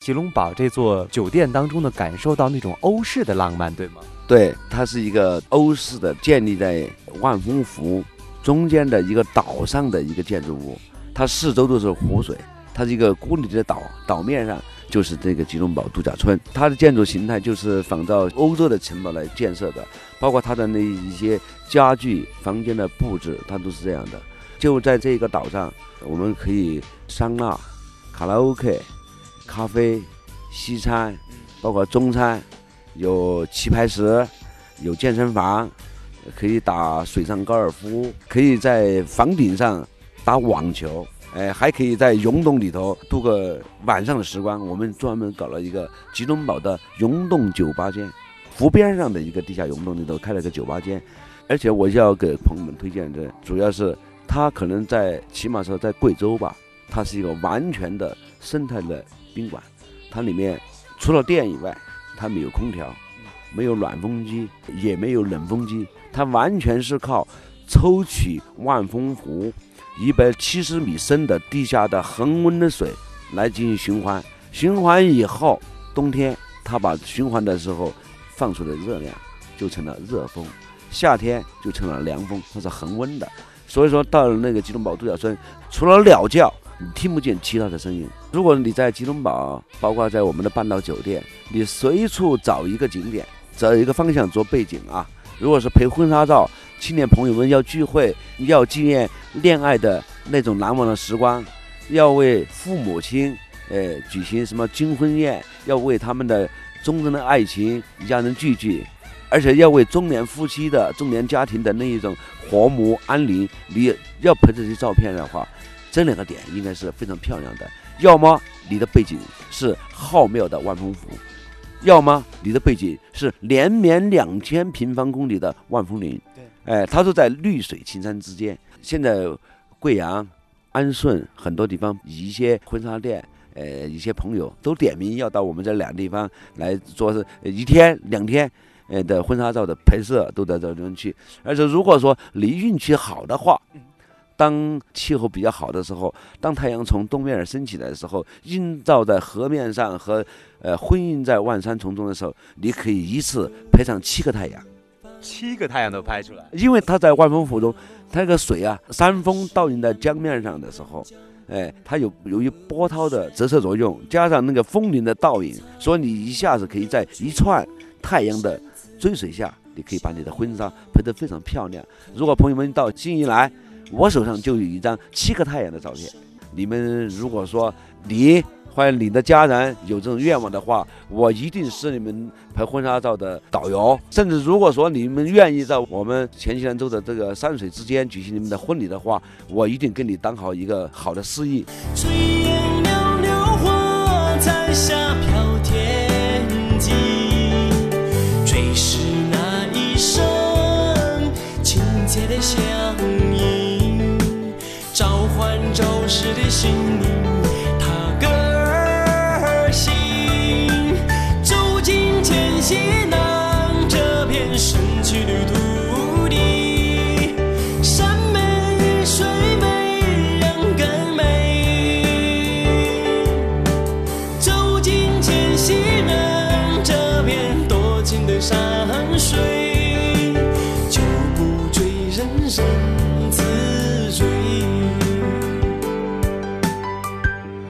吉隆堡这座酒店当中呢，感受到那种欧式的浪漫，对吗？对，它是一个欧式的，建立在万峰湖中间的一个岛上的一个建筑物，它四周都是湖水，它是一个孤立的岛，岛面上就是这个吉隆堡度假村。它的建筑形态就是仿照欧洲的城堡来建设的，包括它的那一些家具、房间的布置，它都是这样的。就在这个岛上，我们可以桑拿、卡拉 OK。咖啡、西餐，包括中餐，有棋牌室，有健身房，可以打水上高尔夫，可以在房顶上打网球，哎，还可以在溶洞里头度个晚上的时光。我们专门搞了一个吉隆堡的溶洞酒吧间，湖边上的一个地下溶洞里头开了个酒吧间，而且我要给朋友们推荐的，主要是它可能在起码说在贵州吧，它是一个完全的生态的。宾馆，它里面除了电以外，它没有空调，没有暖风机，也没有冷风机，它完全是靠抽取万峰湖一百七十米深的地下的恒温的水来进行循环。循环以后，冬天它把循环的时候放出的热量就成了热风，夏天就成了凉风，它是恒温的。所以说到了那个吉隆坡度假村，除了鸟叫。你听不见其他的声音。如果你在吉隆堡，包括在我们的半岛酒店，你随处找一个景点，找一个方向做背景啊。如果是拍婚纱照，青年朋友们要聚会，要纪念恋爱的那种难忘的时光，要为父母亲，呃，举行什么金婚宴，要为他们的忠贞的爱情一家人聚聚，而且要为中年夫妻的中年家庭的那一种和睦安宁，你要拍这些照片的话。这两个点应该是非常漂亮的，要么你的背景是浩渺的万峰湖，要么你的背景是连绵两千平方公里的万峰林。对，哎，它是在绿水青山之间。现在贵阳、安顺很多地方一些婚纱店，呃，一些朋友都点名要到我们这两个地方来做是一天两天，呃的婚纱照的拍摄都在这地方去。而且如果说你运气好的话，当气候比较好的时候，当太阳从东面升起来的时候，映照在河面上和呃辉映在万山丛中的时候，你可以一次拍上七个太阳，七个太阳都拍出来。因为它在万峰湖中，它那个水啊，山峰倒映在江面上的时候，哎，它有由于波涛的折射作用，加上那个风铃的倒影，所以你一下子可以在一串太阳的追随下，你可以把你的婚纱拍得非常漂亮。如果朋友们到金怡来。我手上就有一张七个太阳的照片。你们如果说你或者你的家人有这种愿望的话，我一定是你们拍婚纱照的导游。甚至如果说你们愿意在我们黔西南州的这个山水之间举行你们的婚礼的话，我一定给你当好一个好的司仪。的召唤周氏的心灵，踏歌行。走进黔西南这片神奇的土地，山美水美人更美。走进黔西南这片多情的山水，酒不醉人人。